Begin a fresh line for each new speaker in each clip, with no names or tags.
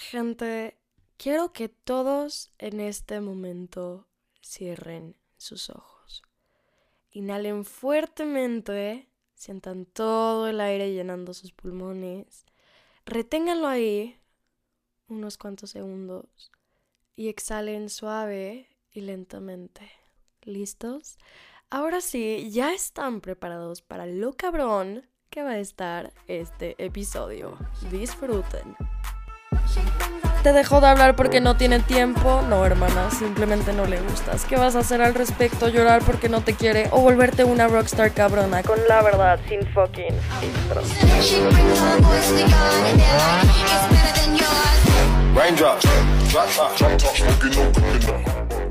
Gente, quiero que todos en este momento cierren sus ojos. Inhalen fuertemente, sientan todo el aire llenando sus pulmones. Reténganlo ahí unos cuantos segundos y exhalen suave y lentamente. ¿Listos? Ahora sí, ya están preparados para lo cabrón que va a estar este episodio. Disfruten. ¿Te dejó de hablar porque no tiene tiempo? No, hermana, simplemente no le gustas. ¿Qué vas a hacer al respecto? ¿Llorar porque no te quiere? ¿O volverte una rockstar cabrona? Con la verdad, sin fucking filtros.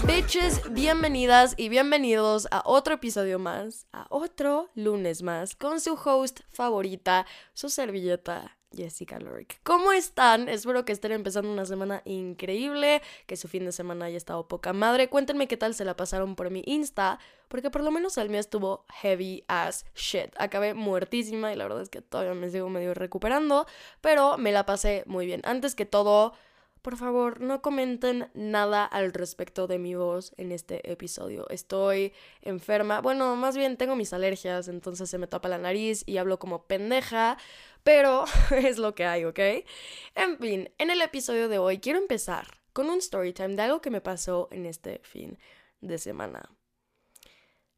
Bitches, bienvenidas y bienvenidos a otro episodio más, a otro lunes más, con su host favorita, su servilleta, Jessica Lorick. ¿Cómo están? Espero que estén empezando una semana increíble, que su fin de semana haya estado poca madre. Cuéntenme qué tal se la pasaron por mi Insta, porque por lo menos el mío estuvo heavy as shit. Acabé muertísima y la verdad es que todavía me sigo medio recuperando, pero me la pasé muy bien. Antes que todo, por favor, no comenten nada al respecto de mi voz en este episodio. Estoy enferma. Bueno, más bien tengo mis alergias, entonces se me tapa la nariz y hablo como pendeja, pero es lo que hay, ¿ok? En fin, en el episodio de hoy quiero empezar con un story time de algo que me pasó en este fin de semana.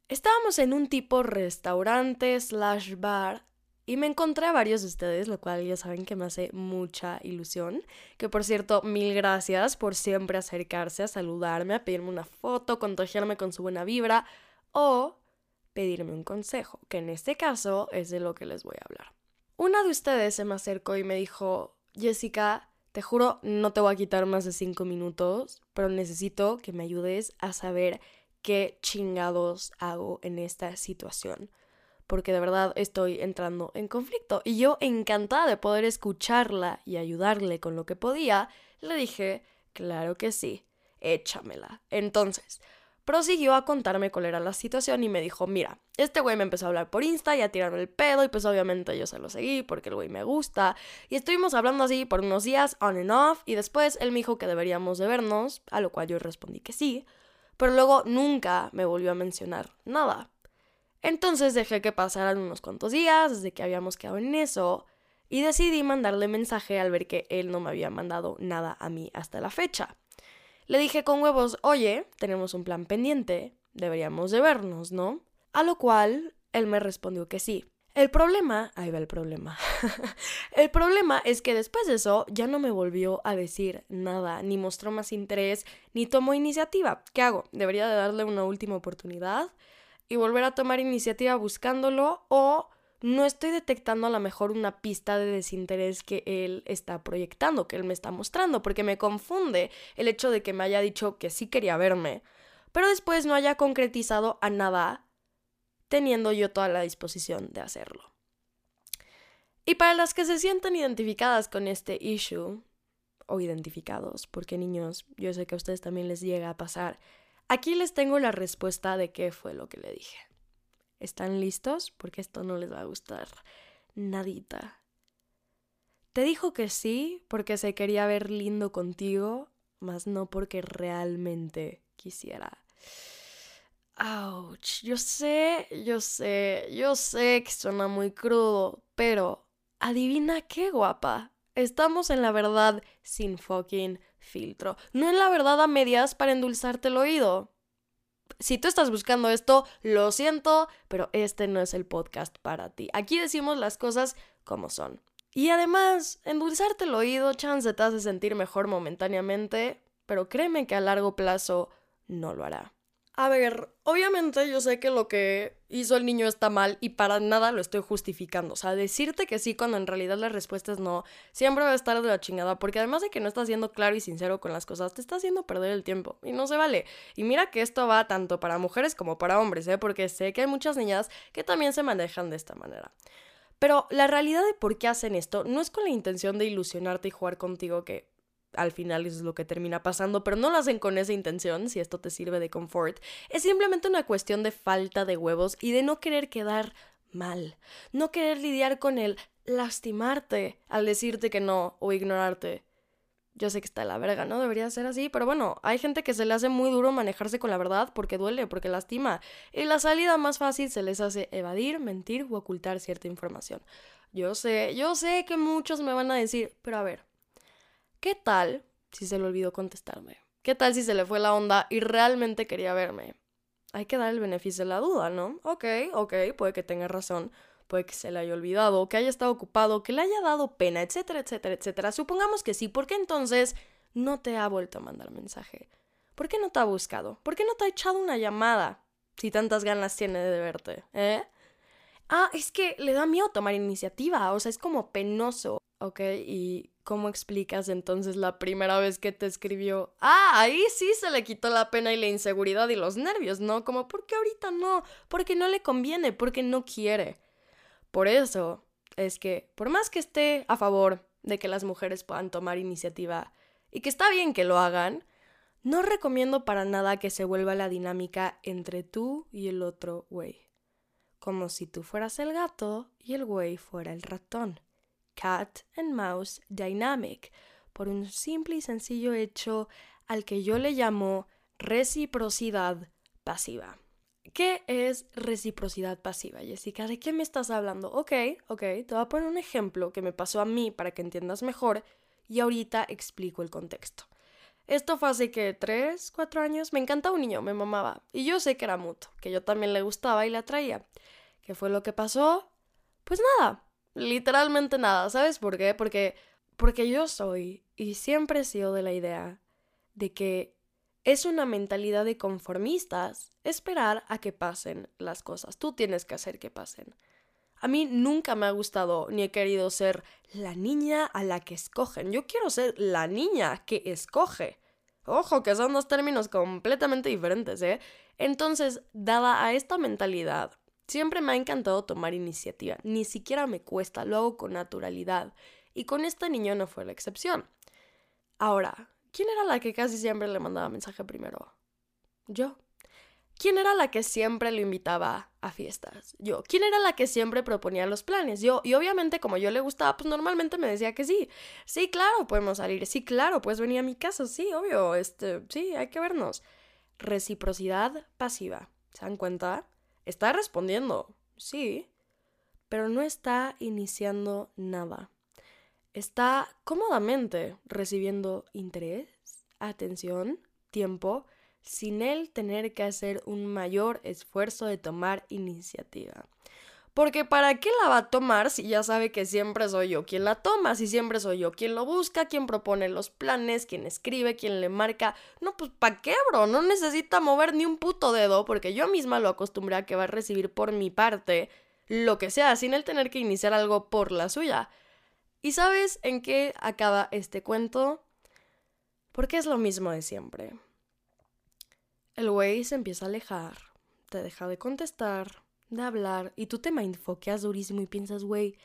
Estábamos en un tipo restaurante slash bar y me encontré a varios de ustedes, lo cual ya saben que me hace mucha ilusión. Que por cierto, mil gracias por siempre acercarse a saludarme, a pedirme una foto, contagiarme con su buena vibra o pedirme un consejo, que en este caso es de lo que les voy a hablar. Una de ustedes se me acercó y me dijo, Jessica, te juro, no te voy a quitar más de cinco minutos, pero necesito que me ayudes a saber qué chingados hago en esta situación porque de verdad estoy entrando en conflicto. Y yo, encantada de poder escucharla y ayudarle con lo que podía, le dije, claro que sí, échamela. Entonces, prosiguió a contarme cuál era la situación y me dijo, mira, este güey me empezó a hablar por Insta y a tirarme el pedo y pues obviamente yo se lo seguí porque el güey me gusta y estuvimos hablando así por unos días on and off y después él me dijo que deberíamos de vernos, a lo cual yo respondí que sí, pero luego nunca me volvió a mencionar nada. Entonces dejé que pasaran unos cuantos días desde que habíamos quedado en eso y decidí mandarle mensaje al ver que él no me había mandado nada a mí hasta la fecha. Le dije con huevos, oye, tenemos un plan pendiente, deberíamos de vernos, ¿no? A lo cual él me respondió que sí. El problema, ahí va el problema. el problema es que después de eso ya no me volvió a decir nada, ni mostró más interés, ni tomó iniciativa. ¿Qué hago? ¿Debería de darle una última oportunidad? Y volver a tomar iniciativa buscándolo o no estoy detectando a lo mejor una pista de desinterés que él está proyectando, que él me está mostrando, porque me confunde el hecho de que me haya dicho que sí quería verme, pero después no haya concretizado a nada, teniendo yo toda la disposición de hacerlo. Y para las que se sientan identificadas con este issue, o identificados, porque niños, yo sé que a ustedes también les llega a pasar Aquí les tengo la respuesta de qué fue lo que le dije. ¿Están listos? Porque esto no les va a gustar nadita. Te dijo que sí porque se quería ver lindo contigo, mas no porque realmente quisiera. Ouch, yo sé, yo sé, yo sé que suena muy crudo, pero adivina qué guapa. Estamos en la verdad sin fucking filtro. No en la verdad a medias para endulzarte el oído. Si tú estás buscando esto, lo siento, pero este no es el podcast para ti. Aquí decimos las cosas como son. Y además, endulzarte el oído, chance te hace sentir mejor momentáneamente, pero créeme que a largo plazo no lo hará. A ver, obviamente yo sé que lo que hizo el niño está mal y para nada lo estoy justificando. O sea, decirte que sí cuando en realidad la respuesta es no, siempre va a estar de la chingada, porque además de que no estás siendo claro y sincero con las cosas, te está haciendo perder el tiempo y no se vale. Y mira que esto va tanto para mujeres como para hombres, ¿eh? Porque sé que hay muchas niñas que también se manejan de esta manera. Pero la realidad de por qué hacen esto no es con la intención de ilusionarte y jugar contigo, que al final es lo que termina pasando, pero no lo hacen con esa intención, si esto te sirve de confort. Es simplemente una cuestión de falta de huevos y de no querer quedar mal, no querer lidiar con el lastimarte al decirte que no o ignorarte. Yo sé que está la verga, ¿no? Debería ser así, pero bueno, hay gente que se le hace muy duro manejarse con la verdad porque duele, porque lastima. Y la salida más fácil se les hace evadir, mentir o ocultar cierta información. Yo sé, yo sé que muchos me van a decir, pero a ver, ¿qué tal si se le olvidó contestarme? ¿Qué tal si se le fue la onda y realmente quería verme? Hay que dar el beneficio de la duda, ¿no? Ok, ok, puede que tenga razón puede que se le haya olvidado, que haya estado ocupado, que le haya dado pena, etcétera, etcétera, etcétera. Supongamos que sí, ¿por qué entonces no te ha vuelto a mandar mensaje? ¿Por qué no te ha buscado? ¿Por qué no te ha echado una llamada? Si tantas ganas tiene de verte, ¿eh? Ah, es que le da miedo tomar iniciativa, o sea, es como penoso, ¿ok? ¿Y cómo explicas entonces la primera vez que te escribió? Ah, ahí sí se le quitó la pena y la inseguridad y los nervios, ¿no? Como, ¿por qué ahorita no? Porque no le conviene, porque no quiere. Por eso es que, por más que esté a favor de que las mujeres puedan tomar iniciativa y que está bien que lo hagan, no recomiendo para nada que se vuelva la dinámica entre tú y el otro güey. Como si tú fueras el gato y el güey fuera el ratón. Cat and Mouse Dynamic, por un simple y sencillo hecho al que yo le llamo reciprocidad pasiva. ¿Qué es reciprocidad pasiva, Jessica? ¿De qué me estás hablando? Ok, ok, te voy a poner un ejemplo que me pasó a mí para que entiendas mejor y ahorita explico el contexto. Esto fue hace que tres, cuatro años. Me encantaba un niño, me mamaba. Y yo sé que era mutuo, que yo también le gustaba y le atraía. ¿Qué fue lo que pasó? Pues nada, literalmente nada. ¿Sabes por qué? Porque, porque yo soy y siempre he sido de la idea de que es una mentalidad de conformistas esperar a que pasen las cosas. Tú tienes que hacer que pasen. A mí nunca me ha gustado ni he querido ser la niña a la que escogen. Yo quiero ser la niña que escoge. Ojo, que son dos términos completamente diferentes, ¿eh? Entonces, dada a esta mentalidad, siempre me ha encantado tomar iniciativa. Ni siquiera me cuesta, lo hago con naturalidad. Y con este niño no fue la excepción. Ahora, ¿Quién era la que casi siempre le mandaba mensaje primero? Yo. ¿Quién era la que siempre lo invitaba a fiestas? Yo. ¿Quién era la que siempre proponía los planes? Yo. Y obviamente como yo le gustaba, pues normalmente me decía que sí. Sí, claro, podemos salir. Sí, claro, puedes venir a mi casa. Sí, obvio. Este, sí, hay que vernos. Reciprocidad pasiva. ¿Se dan cuenta? Está respondiendo. Sí. Pero no está iniciando nada está cómodamente recibiendo interés, atención, tiempo, sin él tener que hacer un mayor esfuerzo de tomar iniciativa. Porque ¿para qué la va a tomar si ya sabe que siempre soy yo quien la toma? Si siempre soy yo quien lo busca, quien propone los planes, quien escribe, quien le marca. No, pues ¿para qué, bro? No necesita mover ni un puto dedo porque yo misma lo acostumbré a que va a recibir por mi parte lo que sea, sin él tener que iniciar algo por la suya. ¿Y sabes en qué acaba este cuento? Porque es lo mismo de siempre. El güey se empieza a alejar, te deja de contestar, de hablar, y tú te mindfoqueas durísimo y piensas, güey,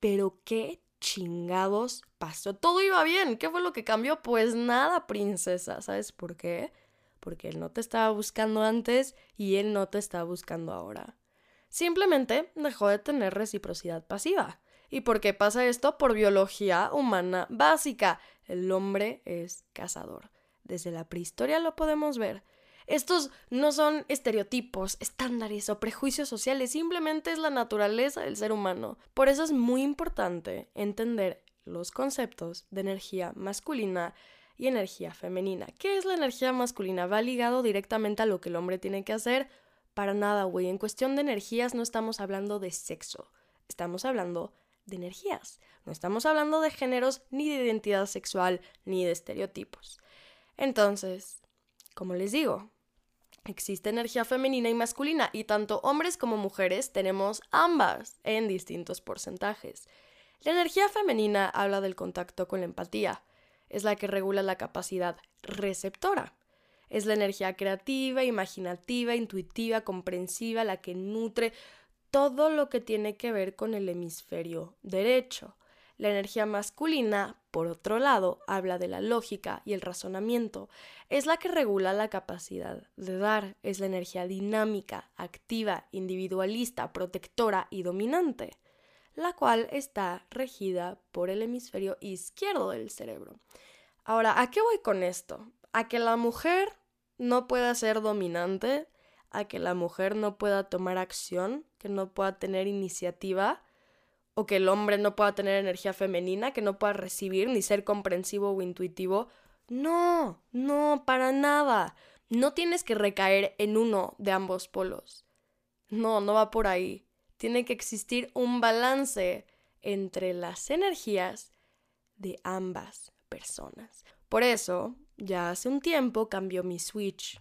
pero qué chingados pasó. Todo iba bien. ¿Qué fue lo que cambió? Pues nada, princesa. ¿Sabes por qué? Porque él no te estaba buscando antes y él no te está buscando ahora. Simplemente dejó de tener reciprocidad pasiva. ¿Y por qué pasa esto? Por biología humana básica. El hombre es cazador. Desde la prehistoria lo podemos ver. Estos no son estereotipos, estándares o prejuicios sociales, simplemente es la naturaleza del ser humano. Por eso es muy importante entender los conceptos de energía masculina y energía femenina. ¿Qué es la energía masculina? Va ligado directamente a lo que el hombre tiene que hacer. Para nada, güey. En cuestión de energías no estamos hablando de sexo. Estamos hablando de energías. No estamos hablando de géneros, ni de identidad sexual, ni de estereotipos. Entonces, como les digo, existe energía femenina y masculina y tanto hombres como mujeres tenemos ambas en distintos porcentajes. La energía femenina habla del contacto con la empatía, es la que regula la capacidad receptora. Es la energía creativa, imaginativa, intuitiva, comprensiva, la que nutre todo lo que tiene que ver con el hemisferio derecho. La energía masculina, por otro lado, habla de la lógica y el razonamiento. Es la que regula la capacidad de dar. Es la energía dinámica, activa, individualista, protectora y dominante, la cual está regida por el hemisferio izquierdo del cerebro. Ahora, ¿a qué voy con esto? A que la mujer no pueda ser dominante, a que la mujer no pueda tomar acción, que no pueda tener iniciativa, o que el hombre no pueda tener energía femenina, que no pueda recibir ni ser comprensivo o intuitivo. No, no, para nada. No tienes que recaer en uno de ambos polos. No, no va por ahí. Tiene que existir un balance entre las energías de ambas personas. Por eso, ya hace un tiempo cambió mi switch.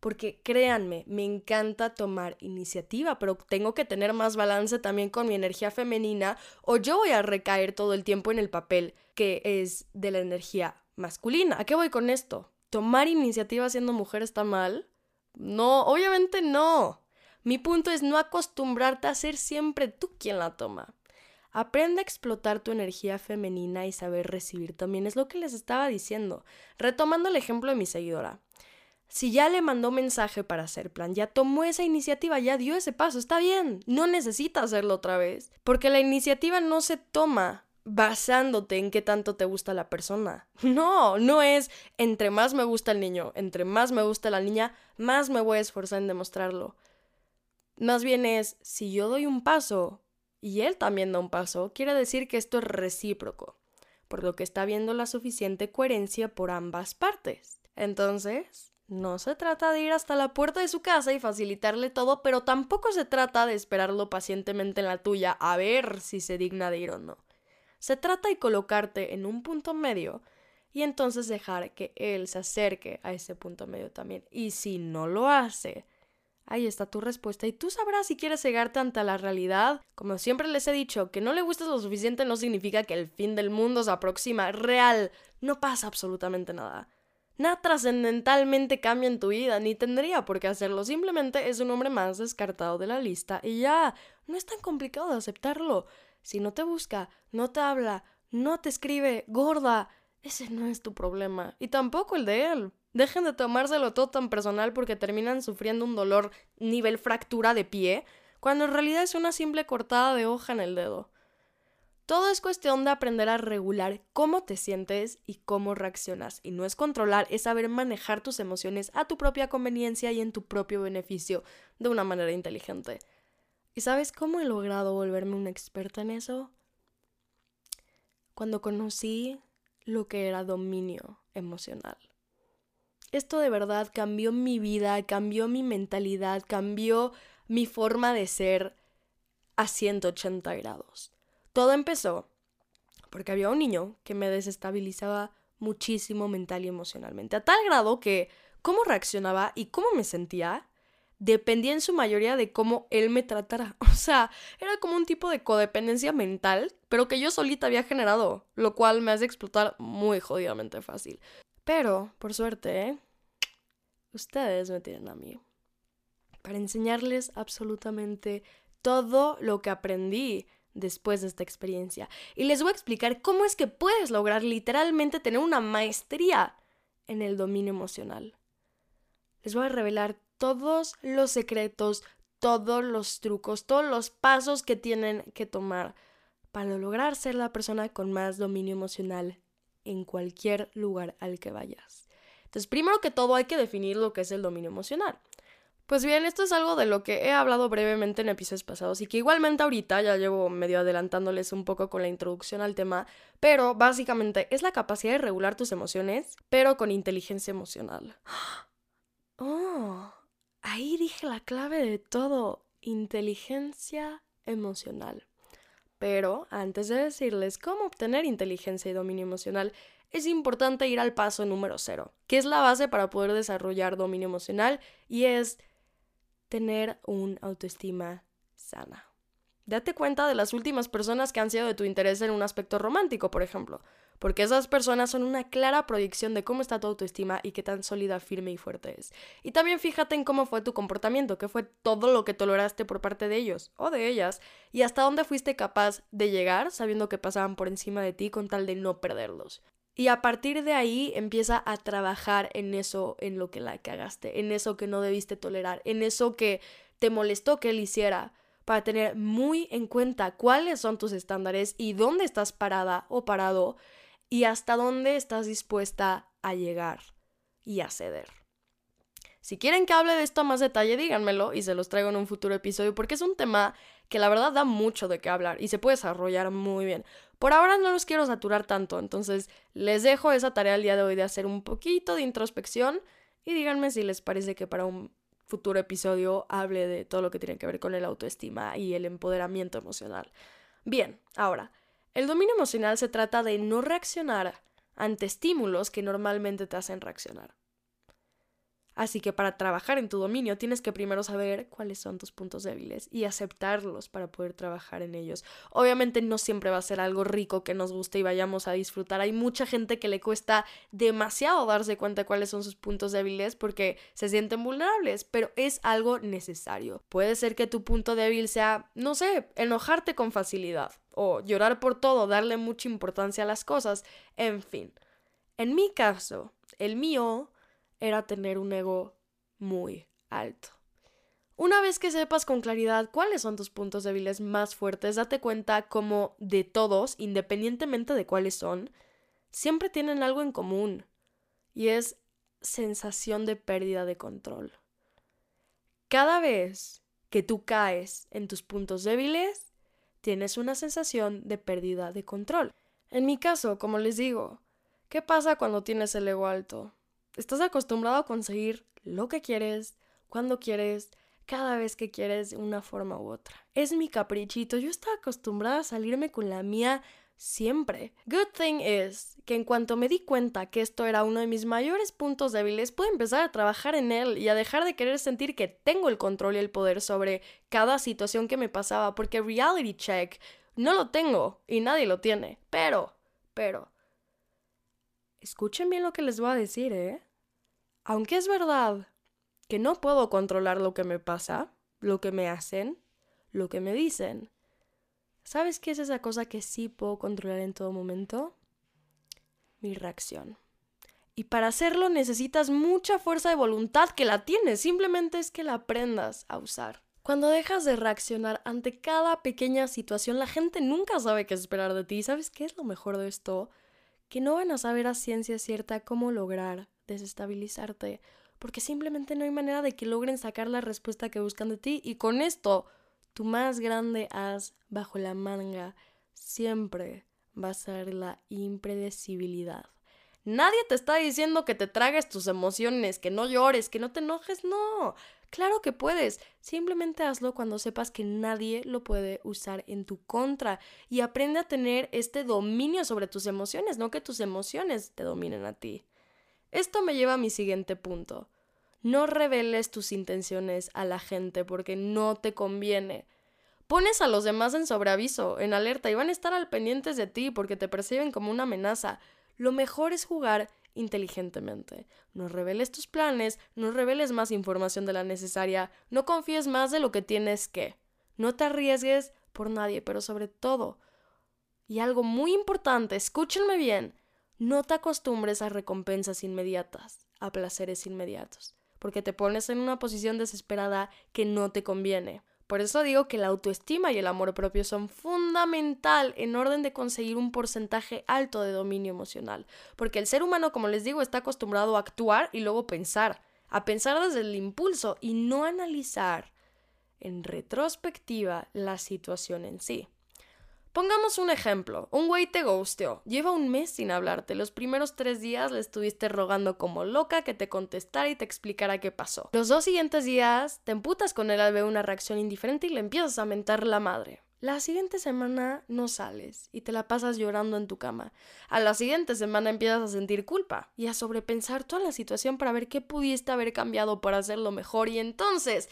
Porque créanme, me encanta tomar iniciativa, pero tengo que tener más balance también con mi energía femenina o yo voy a recaer todo el tiempo en el papel que es de la energía masculina. ¿A qué voy con esto? ¿Tomar iniciativa siendo mujer está mal? No, obviamente no. Mi punto es no acostumbrarte a ser siempre tú quien la toma. Aprende a explotar tu energía femenina y saber recibir también. Es lo que les estaba diciendo. Retomando el ejemplo de mi seguidora. Si ya le mandó mensaje para hacer plan, ya tomó esa iniciativa, ya dio ese paso, está bien. No necesita hacerlo otra vez. Porque la iniciativa no se toma basándote en qué tanto te gusta la persona. No, no es entre más me gusta el niño, entre más me gusta la niña, más me voy a esforzar en demostrarlo. Más bien es, si yo doy un paso, y él también da un paso, quiere decir que esto es recíproco, por lo que está viendo la suficiente coherencia por ambas partes. Entonces, no se trata de ir hasta la puerta de su casa y facilitarle todo, pero tampoco se trata de esperarlo pacientemente en la tuya a ver si se digna de ir o no. Se trata de colocarte en un punto medio y entonces dejar que él se acerque a ese punto medio también. Y si no lo hace, Ahí está tu respuesta y tú sabrás si quieres cegarte ante la realidad. Como siempre les he dicho, que no le gustes lo suficiente no significa que el fin del mundo se aproxima. Real, no pasa absolutamente nada. Nada trascendentalmente cambia en tu vida, ni tendría por qué hacerlo. Simplemente es un hombre más descartado de la lista y ya, no es tan complicado de aceptarlo. Si no te busca, no te habla, no te escribe, gorda, ese no es tu problema. Y tampoco el de él. Dejen de tomárselo todo tan personal porque terminan sufriendo un dolor nivel fractura de pie, cuando en realidad es una simple cortada de hoja en el dedo. Todo es cuestión de aprender a regular cómo te sientes y cómo reaccionas. Y no es controlar, es saber manejar tus emociones a tu propia conveniencia y en tu propio beneficio de una manera inteligente. ¿Y sabes cómo he logrado volverme una experta en eso? Cuando conocí lo que era dominio emocional esto de verdad cambió mi vida, cambió mi mentalidad, cambió mi forma de ser a 180 grados. Todo empezó porque había un niño que me desestabilizaba muchísimo mental y emocionalmente, a tal grado que cómo reaccionaba y cómo me sentía dependía en su mayoría de cómo él me tratara. O sea, era como un tipo de codependencia mental, pero que yo solita había generado, lo cual me hace explotar muy jodidamente fácil. Pero, por suerte, ustedes me tienen a mí para enseñarles absolutamente todo lo que aprendí después de esta experiencia. Y les voy a explicar cómo es que puedes lograr literalmente tener una maestría en el dominio emocional. Les voy a revelar todos los secretos, todos los trucos, todos los pasos que tienen que tomar para lograr ser la persona con más dominio emocional en cualquier lugar al que vayas. Entonces, primero que todo hay que definir lo que es el dominio emocional. Pues bien, esto es algo de lo que he hablado brevemente en episodios pasados y que igualmente ahorita ya llevo medio adelantándoles un poco con la introducción al tema, pero básicamente es la capacidad de regular tus emociones, pero con inteligencia emocional. Oh, ahí dije la clave de todo, inteligencia emocional. Pero antes de decirles cómo obtener inteligencia y dominio emocional, es importante ir al paso número cero, que es la base para poder desarrollar dominio emocional y es tener un autoestima sana. Date cuenta de las últimas personas que han sido de tu interés en un aspecto romántico, por ejemplo, porque esas personas son una clara proyección de cómo está tu autoestima y qué tan sólida, firme y fuerte es. Y también fíjate en cómo fue tu comportamiento, qué fue todo lo que toleraste por parte de ellos o de ellas, y hasta dónde fuiste capaz de llegar sabiendo que pasaban por encima de ti con tal de no perderlos. Y a partir de ahí empieza a trabajar en eso, en lo que la cagaste, en eso que no debiste tolerar, en eso que te molestó que él hiciera, para tener muy en cuenta cuáles son tus estándares y dónde estás parada o parado y hasta dónde estás dispuesta a llegar y a ceder. Si quieren que hable de esto a más detalle, díganmelo y se los traigo en un futuro episodio porque es un tema que la verdad da mucho de qué hablar y se puede desarrollar muy bien. Por ahora no los quiero saturar tanto, entonces les dejo esa tarea el día de hoy de hacer un poquito de introspección y díganme si les parece que para un futuro episodio hable de todo lo que tiene que ver con el autoestima y el empoderamiento emocional. Bien, ahora, el dominio emocional se trata de no reaccionar ante estímulos que normalmente te hacen reaccionar. Así que para trabajar en tu dominio tienes que primero saber cuáles son tus puntos débiles y aceptarlos para poder trabajar en ellos. Obviamente no siempre va a ser algo rico que nos guste y vayamos a disfrutar. Hay mucha gente que le cuesta demasiado darse cuenta cuáles son sus puntos débiles porque se sienten vulnerables, pero es algo necesario. Puede ser que tu punto débil sea, no sé, enojarte con facilidad o llorar por todo, darle mucha importancia a las cosas, en fin. En mi caso, el mío era tener un ego muy alto. Una vez que sepas con claridad cuáles son tus puntos débiles más fuertes, date cuenta como de todos, independientemente de cuáles son, siempre tienen algo en común y es sensación de pérdida de control. Cada vez que tú caes en tus puntos débiles, tienes una sensación de pérdida de control. En mi caso, como les digo, ¿qué pasa cuando tienes el ego alto? Estás acostumbrado a conseguir lo que quieres, cuando quieres, cada vez que quieres de una forma u otra. Es mi caprichito, yo estaba acostumbrada a salirme con la mía siempre. Good thing is que en cuanto me di cuenta que esto era uno de mis mayores puntos débiles, pude empezar a trabajar en él y a dejar de querer sentir que tengo el control y el poder sobre cada situación que me pasaba, porque reality check no lo tengo y nadie lo tiene. Pero, pero, Escuchen bien lo que les voy a decir, ¿eh? Aunque es verdad que no puedo controlar lo que me pasa, lo que me hacen, lo que me dicen, ¿sabes qué es esa cosa que sí puedo controlar en todo momento? Mi reacción. Y para hacerlo necesitas mucha fuerza de voluntad que la tienes, simplemente es que la aprendas a usar. Cuando dejas de reaccionar ante cada pequeña situación, la gente nunca sabe qué esperar de ti. ¿Sabes qué es lo mejor de esto? Que no van a saber a ciencia cierta cómo lograr desestabilizarte, porque simplemente no hay manera de que logren sacar la respuesta que buscan de ti y con esto tu más grande as bajo la manga siempre va a ser la impredecibilidad. Nadie te está diciendo que te tragues tus emociones, que no llores, que no te enojes, no. Claro que puedes, simplemente hazlo cuando sepas que nadie lo puede usar en tu contra y aprende a tener este dominio sobre tus emociones, no que tus emociones te dominen a ti. Esto me lleva a mi siguiente punto. No reveles tus intenciones a la gente porque no te conviene. Pones a los demás en sobreaviso, en alerta y van a estar al pendientes de ti porque te perciben como una amenaza. Lo mejor es jugar inteligentemente. No reveles tus planes, no reveles más información de la necesaria, no confíes más de lo que tienes que. No te arriesgues por nadie, pero sobre todo, y algo muy importante, escúchenme bien, no te acostumbres a recompensas inmediatas, a placeres inmediatos, porque te pones en una posición desesperada que no te conviene. Por eso digo que la autoestima y el amor propio son fundamental en orden de conseguir un porcentaje alto de dominio emocional, porque el ser humano, como les digo, está acostumbrado a actuar y luego pensar, a pensar desde el impulso y no analizar en retrospectiva la situación en sí. Pongamos un ejemplo. Un güey te ghosteó. Lleva un mes sin hablarte. Los primeros tres días le estuviste rogando como loca que te contestara y te explicara qué pasó. Los dos siguientes días te emputas con él al ver una reacción indiferente y le empiezas a mentar la madre. La siguiente semana no sales y te la pasas llorando en tu cama. A la siguiente semana empiezas a sentir culpa y a sobrepensar toda la situación para ver qué pudiste haber cambiado para hacerlo mejor y entonces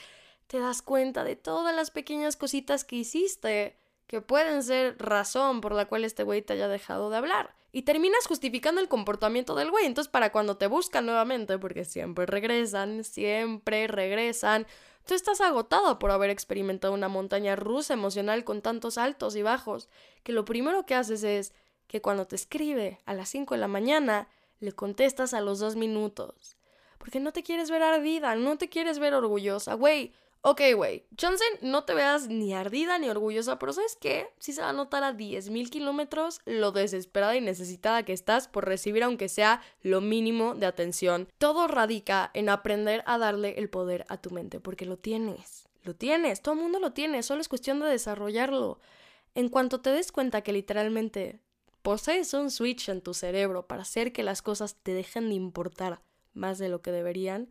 te das cuenta de todas las pequeñas cositas que hiciste que pueden ser razón por la cual este güey te haya dejado de hablar. Y terminas justificando el comportamiento del güey. Entonces, para cuando te buscan nuevamente, porque siempre regresan, siempre regresan, tú estás agotado por haber experimentado una montaña rusa emocional con tantos altos y bajos, que lo primero que haces es que cuando te escribe a las 5 de la mañana, le contestas a los dos minutos. Porque no te quieres ver ardida, no te quieres ver orgullosa. Güey, Ok, güey, Johnson, no te veas ni ardida ni orgullosa, pero ¿sabes qué? Sí se va a notar a 10.000 kilómetros lo desesperada y necesitada que estás por recibir aunque sea lo mínimo de atención. Todo radica en aprender a darle el poder a tu mente, porque lo tienes, lo tienes, todo el mundo lo tiene, solo es cuestión de desarrollarlo. En cuanto te des cuenta que literalmente posees un switch en tu cerebro para hacer que las cosas te dejen de importar más de lo que deberían,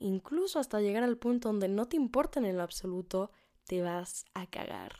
incluso hasta llegar al punto donde no te importen en lo absoluto, te vas a cagar.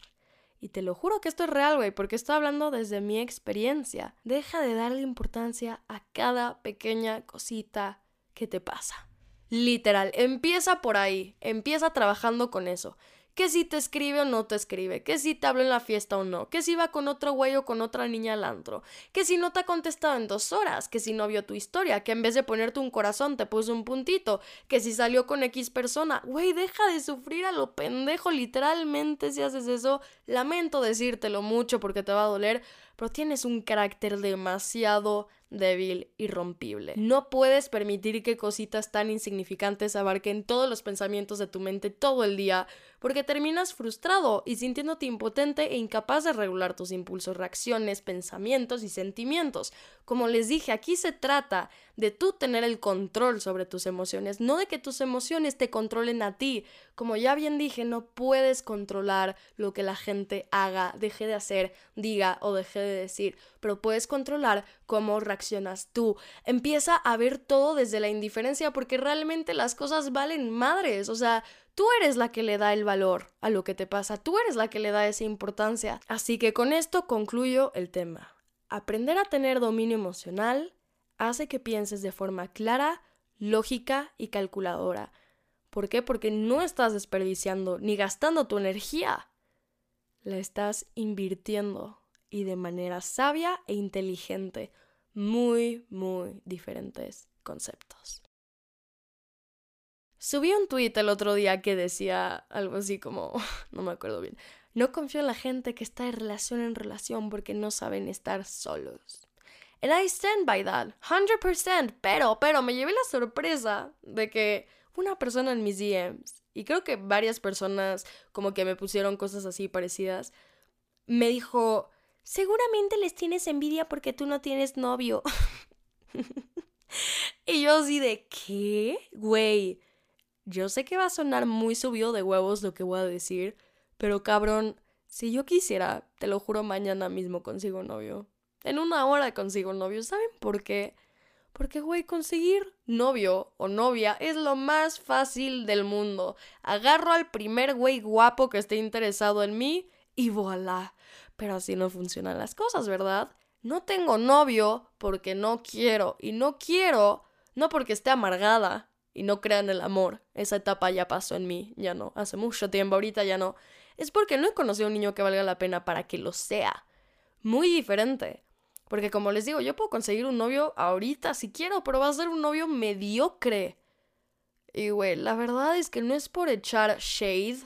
Y te lo juro que esto es real, güey, porque estoy hablando desde mi experiencia. Deja de darle importancia a cada pequeña cosita que te pasa. Literal, empieza por ahí, empieza trabajando con eso que si te escribe o no te escribe, que si te habla en la fiesta o no, que si va con otro güey o con otra niña al antro, que si no te ha contestado en dos horas, que si no vio tu historia, que en vez de ponerte un corazón te puso un puntito, que si salió con X persona, güey, deja de sufrir a lo pendejo, literalmente si haces eso, lamento decírtelo mucho porque te va a doler, pero tienes un carácter demasiado débil y rompible. No puedes permitir que cositas tan insignificantes abarquen todos los pensamientos de tu mente todo el día, porque terminas frustrado y sintiéndote impotente e incapaz de regular tus impulsos, reacciones, pensamientos y sentimientos. Como les dije, aquí se trata de tú tener el control sobre tus emociones, no de que tus emociones te controlen a ti. Como ya bien dije, no puedes controlar lo que la gente haga, deje de hacer, diga o deje de decir, pero puedes controlar cómo reaccionas tú. Empieza a ver todo desde la indiferencia porque realmente las cosas valen madres, o sea, Tú eres la que le da el valor a lo que te pasa, tú eres la que le da esa importancia. Así que con esto concluyo el tema. Aprender a tener dominio emocional hace que pienses de forma clara, lógica y calculadora. ¿Por qué? Porque no estás desperdiciando ni gastando tu energía. La estás invirtiendo y de manera sabia e inteligente. Muy, muy diferentes conceptos. Subí un tweet el otro día que decía algo así como, no me acuerdo bien, no confío en la gente que está de relación en relación porque no saben estar solos. And I stand by that, 100%, pero, pero me llevé la sorpresa de que una persona en mis DMs, y creo que varias personas como que me pusieron cosas así parecidas, me dijo, seguramente les tienes envidia porque tú no tienes novio. y yo así de, ¿qué? Güey yo sé que va a sonar muy subido de huevos lo que voy a decir, pero cabrón, si yo quisiera, te lo juro, mañana mismo consigo novio. En una hora consigo novio. ¿Saben por qué? Porque, güey, conseguir novio o novia es lo más fácil del mundo. Agarro al primer güey guapo que esté interesado en mí y voilà. Pero así no funcionan las cosas, ¿verdad? No tengo novio porque no quiero. Y no quiero no porque esté amargada, y no crean el amor. Esa etapa ya pasó en mí, ya no, hace mucho tiempo, ahorita ya no. Es porque no he conocido a un niño que valga la pena para que lo sea. Muy diferente. Porque como les digo, yo puedo conseguir un novio ahorita si quiero, pero va a ser un novio mediocre. Y güey, la verdad es que no es por echar shade,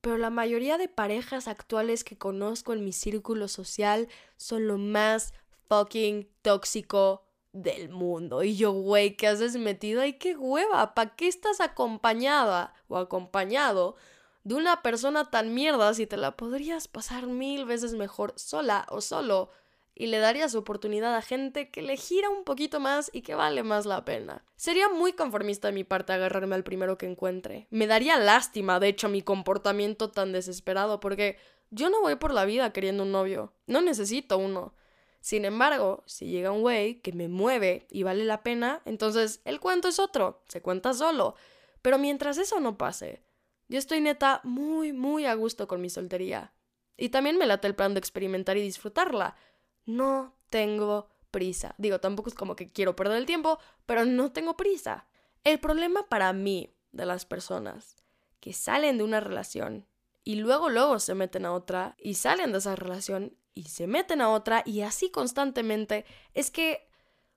pero la mayoría de parejas actuales que conozco en mi círculo social son lo más fucking tóxico del mundo. Y yo, güey, ¿qué haces metido ahí? ¡Qué hueva! ¿Para qué estás acompañada o acompañado de una persona tan mierda si te la podrías pasar mil veces mejor sola o solo? Y le darías oportunidad a gente que le gira un poquito más y que vale más la pena. Sería muy conformista de mi parte agarrarme al primero que encuentre. Me daría lástima, de hecho, mi comportamiento tan desesperado, porque yo no voy por la vida queriendo un novio. No necesito uno. Sin embargo, si llega un güey que me mueve y vale la pena, entonces el cuento es otro, se cuenta solo. Pero mientras eso no pase, yo estoy neta muy, muy a gusto con mi soltería. Y también me late el plan de experimentar y disfrutarla. No tengo prisa. Digo, tampoco es como que quiero perder el tiempo, pero no tengo prisa. El problema para mí de las personas que salen de una relación y luego luego se meten a otra y salen de esa relación y se meten a otra y así constantemente, es que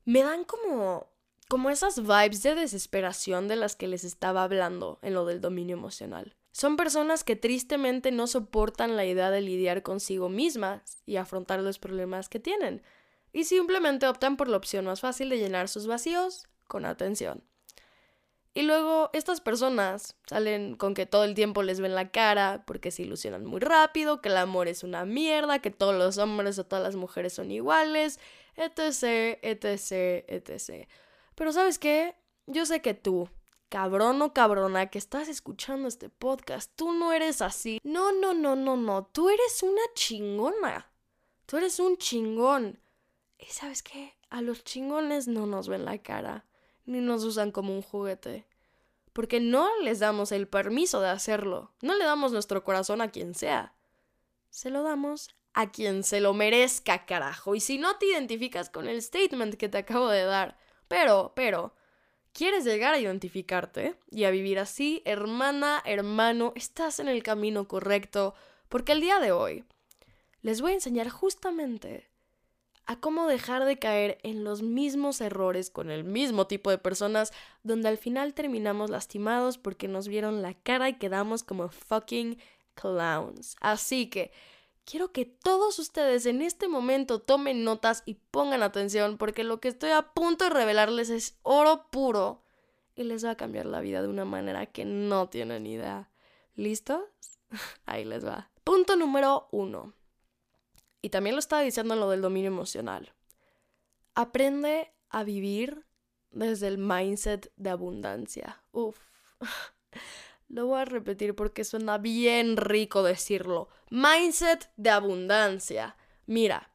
me dan como como esas vibes de desesperación de las que les estaba hablando en lo del dominio emocional. Son personas que tristemente no soportan la idea de lidiar consigo mismas y afrontar los problemas que tienen, y simplemente optan por la opción más fácil de llenar sus vacíos con atención. Y luego estas personas salen con que todo el tiempo les ven la cara porque se ilusionan muy rápido, que el amor es una mierda, que todos los hombres o todas las mujeres son iguales, etc, etc, etc. Pero sabes qué? Yo sé que tú, cabrón o cabrona que estás escuchando este podcast, tú no eres así. No, no, no, no, no, tú eres una chingona. Tú eres un chingón. ¿Y sabes qué? A los chingones no nos ven la cara ni nos usan como un juguete. Porque no les damos el permiso de hacerlo. No le damos nuestro corazón a quien sea. Se lo damos a quien se lo merezca, carajo. Y si no te identificas con el statement que te acabo de dar, pero, pero, quieres llegar a identificarte y a vivir así, hermana, hermano, estás en el camino correcto. Porque el día de hoy les voy a enseñar justamente a cómo dejar de caer en los mismos errores con el mismo tipo de personas donde al final terminamos lastimados porque nos vieron la cara y quedamos como fucking clowns. Así que quiero que todos ustedes en este momento tomen notas y pongan atención porque lo que estoy a punto de revelarles es oro puro y les va a cambiar la vida de una manera que no tienen idea. ¿Listos? Ahí les va. Punto número uno. Y también lo estaba diciendo en lo del dominio emocional. Aprende a vivir desde el mindset de abundancia. Uf. Lo voy a repetir porque suena bien rico decirlo. Mindset de abundancia. Mira,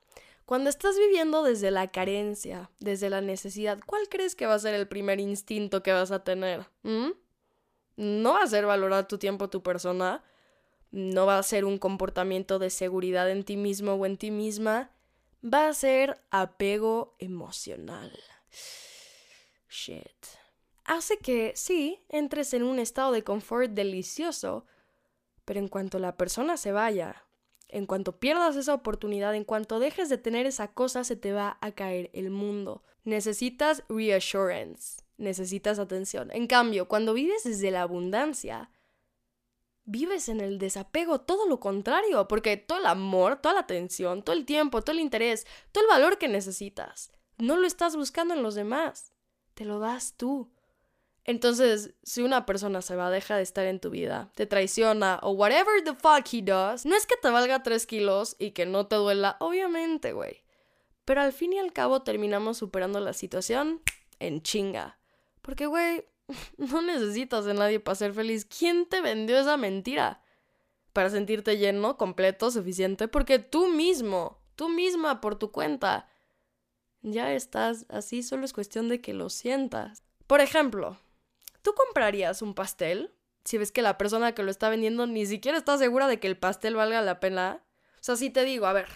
cuando estás viviendo desde la carencia, desde la necesidad, ¿cuál crees que va a ser el primer instinto que vas a tener? ¿Mm? No va a ser valorar tu tiempo, tu persona, no va a ser un comportamiento de seguridad en ti mismo o en ti misma, va a ser apego emocional. Shit. Hace que, sí, entres en un estado de confort delicioso, pero en cuanto la persona se vaya, en cuanto pierdas esa oportunidad, en cuanto dejes de tener esa cosa, se te va a caer el mundo. Necesitas reassurance, necesitas atención. En cambio, cuando vives desde la abundancia, vives en el desapego, todo lo contrario, porque todo el amor, toda la atención, todo el tiempo, todo el interés, todo el valor que necesitas, no lo estás buscando en los demás, te lo das tú. Entonces, si una persona se va, deja de estar en tu vida, te traiciona o whatever the fuck he does, no es que te valga tres kilos y que no te duela, obviamente, güey. Pero al fin y al cabo terminamos superando la situación en chinga. Porque, güey, No necesitas de nadie para ser feliz. ¿Quién te vendió esa mentira? Para sentirte lleno, completo, suficiente, porque tú mismo, tú misma por tu cuenta, ya estás así, solo es cuestión de que lo sientas. Por ejemplo, ¿tú comprarías un pastel si ves que la persona que lo está vendiendo ni siquiera está segura de que el pastel valga la pena? O sea, si te digo, a ver,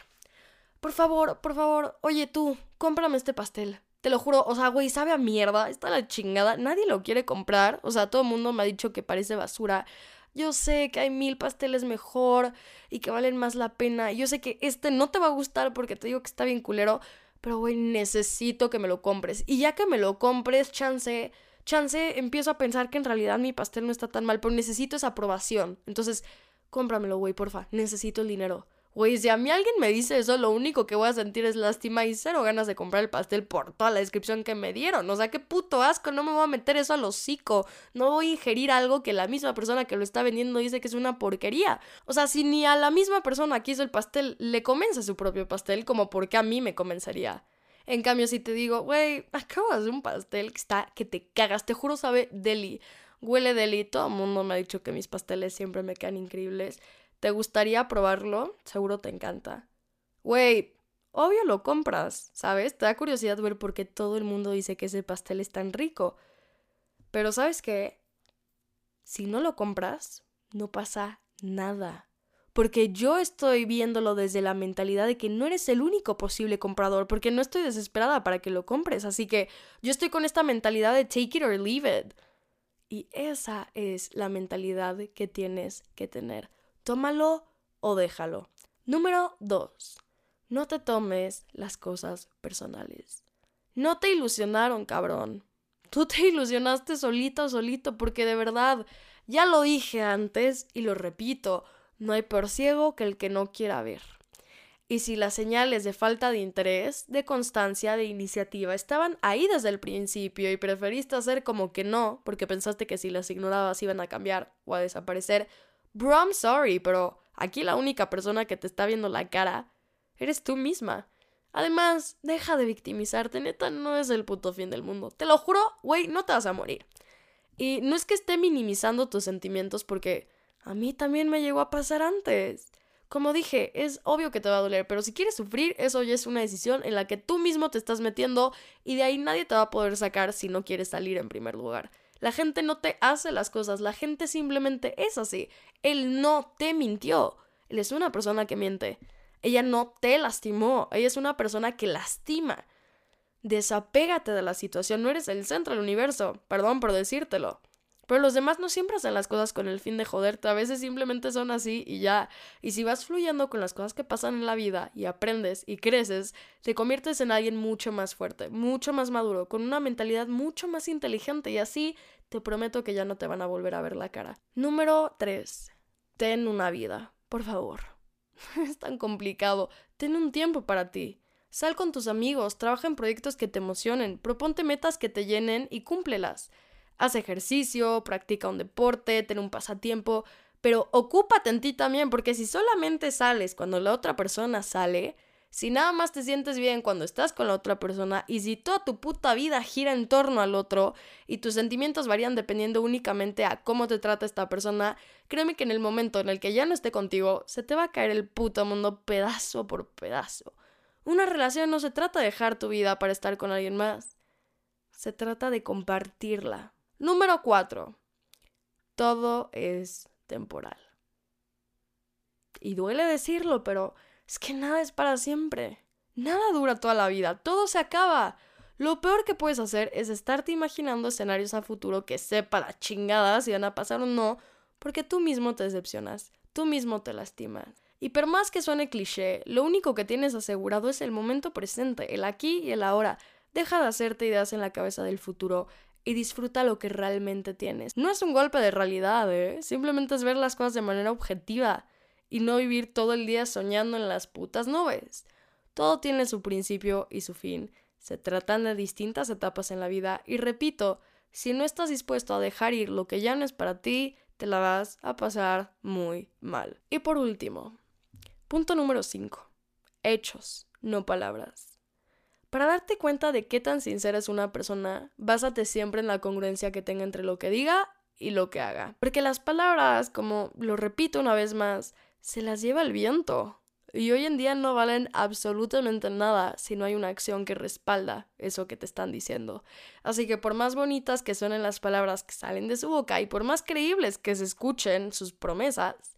por favor, por favor, oye tú, cómprame este pastel. Te lo juro, o sea, güey, sabe a mierda, está la chingada, nadie lo quiere comprar, o sea, todo el mundo me ha dicho que parece basura. Yo sé que hay mil pasteles mejor y que valen más la pena. Yo sé que este no te va a gustar porque te digo que está bien culero, pero güey, necesito que me lo compres. Y ya que me lo compres, chance, chance, empiezo a pensar que en realidad mi pastel no está tan mal, pero necesito esa aprobación. Entonces, cómpramelo, güey, porfa, necesito el dinero. Güey, si a mí alguien me dice eso, lo único que voy a sentir es lástima y cero ganas de comprar el pastel por toda la descripción que me dieron. O sea, qué puto asco, no me voy a meter eso al hocico. No voy a ingerir algo que la misma persona que lo está vendiendo dice que es una porquería. O sea, si ni a la misma persona que hizo el pastel le convence su propio pastel, como porque a mí me convencería. En cambio, si te digo, güey, acabo de un pastel que está, que te cagas, te juro sabe deli. Huele deli, todo el mundo me ha dicho que mis pasteles siempre me quedan increíbles. ¿Te gustaría probarlo? Seguro te encanta. Güey, obvio lo compras, ¿sabes? Te da curiosidad ver por qué todo el mundo dice que ese pastel es tan rico. Pero ¿sabes qué? Si no lo compras, no pasa nada. Porque yo estoy viéndolo desde la mentalidad de que no eres el único posible comprador, porque no estoy desesperada para que lo compres. Así que yo estoy con esta mentalidad de take it or leave it. Y esa es la mentalidad que tienes que tener. Tómalo o déjalo. Número 2. No te tomes las cosas personales. No te ilusionaron, cabrón. Tú te ilusionaste solito, solito, porque de verdad, ya lo dije antes y lo repito, no hay peor ciego que el que no quiera ver. Y si las señales de falta de interés, de constancia, de iniciativa estaban ahí desde el principio y preferiste hacer como que no, porque pensaste que si las ignorabas iban a cambiar o a desaparecer, bro, I'm sorry, pero aquí la única persona que te está viendo la cara eres tú misma. Además, deja de victimizarte, neta, no es el puto fin del mundo. Te lo juro, güey, no te vas a morir. Y no es que esté minimizando tus sentimientos porque a mí también me llegó a pasar antes. Como dije, es obvio que te va a doler, pero si quieres sufrir, eso ya es una decisión en la que tú mismo te estás metiendo y de ahí nadie te va a poder sacar si no quieres salir en primer lugar. La gente no te hace las cosas, la gente simplemente es así. Él no te mintió. Él es una persona que miente. Ella no te lastimó, ella es una persona que lastima. Desapégate de la situación, no eres el centro del universo, perdón por decírtelo. Pero los demás no siempre hacen las cosas con el fin de joderte, a veces simplemente son así y ya. Y si vas fluyendo con las cosas que pasan en la vida y aprendes y creces, te conviertes en alguien mucho más fuerte, mucho más maduro, con una mentalidad mucho más inteligente y así te prometo que ya no te van a volver a ver la cara. Número 3. Ten una vida, por favor. es tan complicado. Ten un tiempo para ti. Sal con tus amigos, trabaja en proyectos que te emocionen, proponte metas que te llenen y cúmplelas. Haz ejercicio, practica un deporte, ten un pasatiempo, pero ocúpate en ti también, porque si solamente sales cuando la otra persona sale, si nada más te sientes bien cuando estás con la otra persona y si toda tu puta vida gira en torno al otro y tus sentimientos varían dependiendo únicamente a cómo te trata esta persona, créeme que en el momento en el que ya no esté contigo, se te va a caer el puto mundo pedazo por pedazo. Una relación no se trata de dejar tu vida para estar con alguien más. Se trata de compartirla. Número 4. Todo es temporal. Y duele decirlo, pero es que nada es para siempre. Nada dura toda la vida, todo se acaba. Lo peor que puedes hacer es estarte imaginando escenarios a futuro que sepa la chingada si van a pasar o no, porque tú mismo te decepcionas, tú mismo te lastimas. Y por más que suene cliché, lo único que tienes asegurado es el momento presente, el aquí y el ahora. Deja de hacerte ideas en la cabeza del futuro y disfruta lo que realmente tienes. No es un golpe de realidad, ¿eh? Simplemente es ver las cosas de manera objetiva y no vivir todo el día soñando en las putas nubes. Todo tiene su principio y su fin. Se tratan de distintas etapas en la vida y repito, si no estás dispuesto a dejar ir lo que ya no es para ti, te la vas a pasar muy mal. Y por último, punto número 5. Hechos, no palabras. Para darte cuenta de qué tan sincera es una persona, básate siempre en la congruencia que tenga entre lo que diga y lo que haga. Porque las palabras, como lo repito una vez más, se las lleva el viento. Y hoy en día no valen absolutamente nada si no hay una acción que respalda eso que te están diciendo. Así que por más bonitas que suenen las palabras que salen de su boca y por más creíbles que se escuchen sus promesas,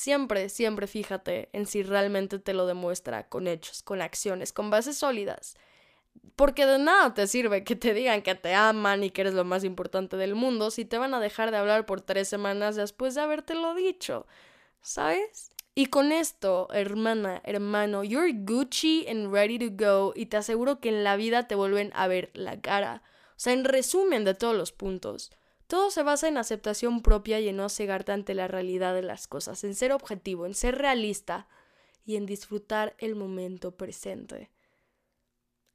Siempre, siempre fíjate en si realmente te lo demuestra con hechos, con acciones, con bases sólidas. Porque de nada te sirve que te digan que te aman y que eres lo más importante del mundo si te van a dejar de hablar por tres semanas después de habértelo dicho. ¿Sabes? Y con esto, hermana, hermano, you're Gucci and ready to go y te aseguro que en la vida te vuelven a ver la cara. O sea, en resumen de todos los puntos, todo se basa en aceptación propia y en no cegarte ante la realidad de las cosas, en ser objetivo, en ser realista y en disfrutar el momento presente.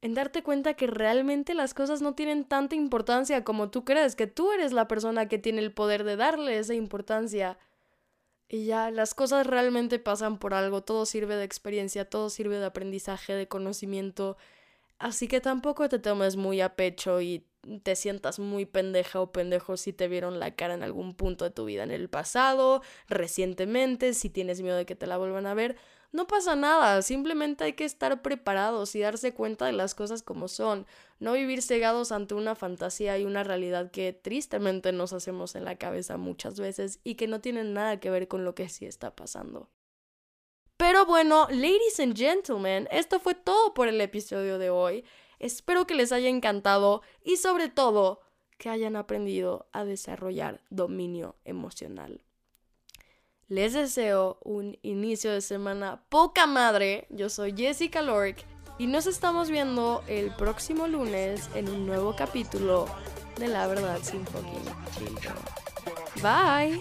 En darte cuenta que realmente las cosas no tienen tanta importancia como tú crees, que tú eres la persona que tiene el poder de darle esa importancia. Y ya, las cosas realmente pasan por algo, todo sirve de experiencia, todo sirve de aprendizaje, de conocimiento. Así que tampoco te tomes muy a pecho y te sientas muy pendeja o pendejo si te vieron la cara en algún punto de tu vida en el pasado, recientemente, si tienes miedo de que te la vuelvan a ver. No pasa nada, simplemente hay que estar preparados y darse cuenta de las cosas como son, no vivir cegados ante una fantasía y una realidad que tristemente nos hacemos en la cabeza muchas veces y que no tienen nada que ver con lo que sí está pasando. Pero bueno, ladies and gentlemen, esto fue todo por el episodio de hoy. Espero que les haya encantado y sobre todo que hayan aprendido a desarrollar dominio emocional. Les deseo un inicio de semana poca madre. Yo soy Jessica Lork y nos estamos viendo el próximo lunes en un nuevo capítulo de La Verdad sin fucking Bye.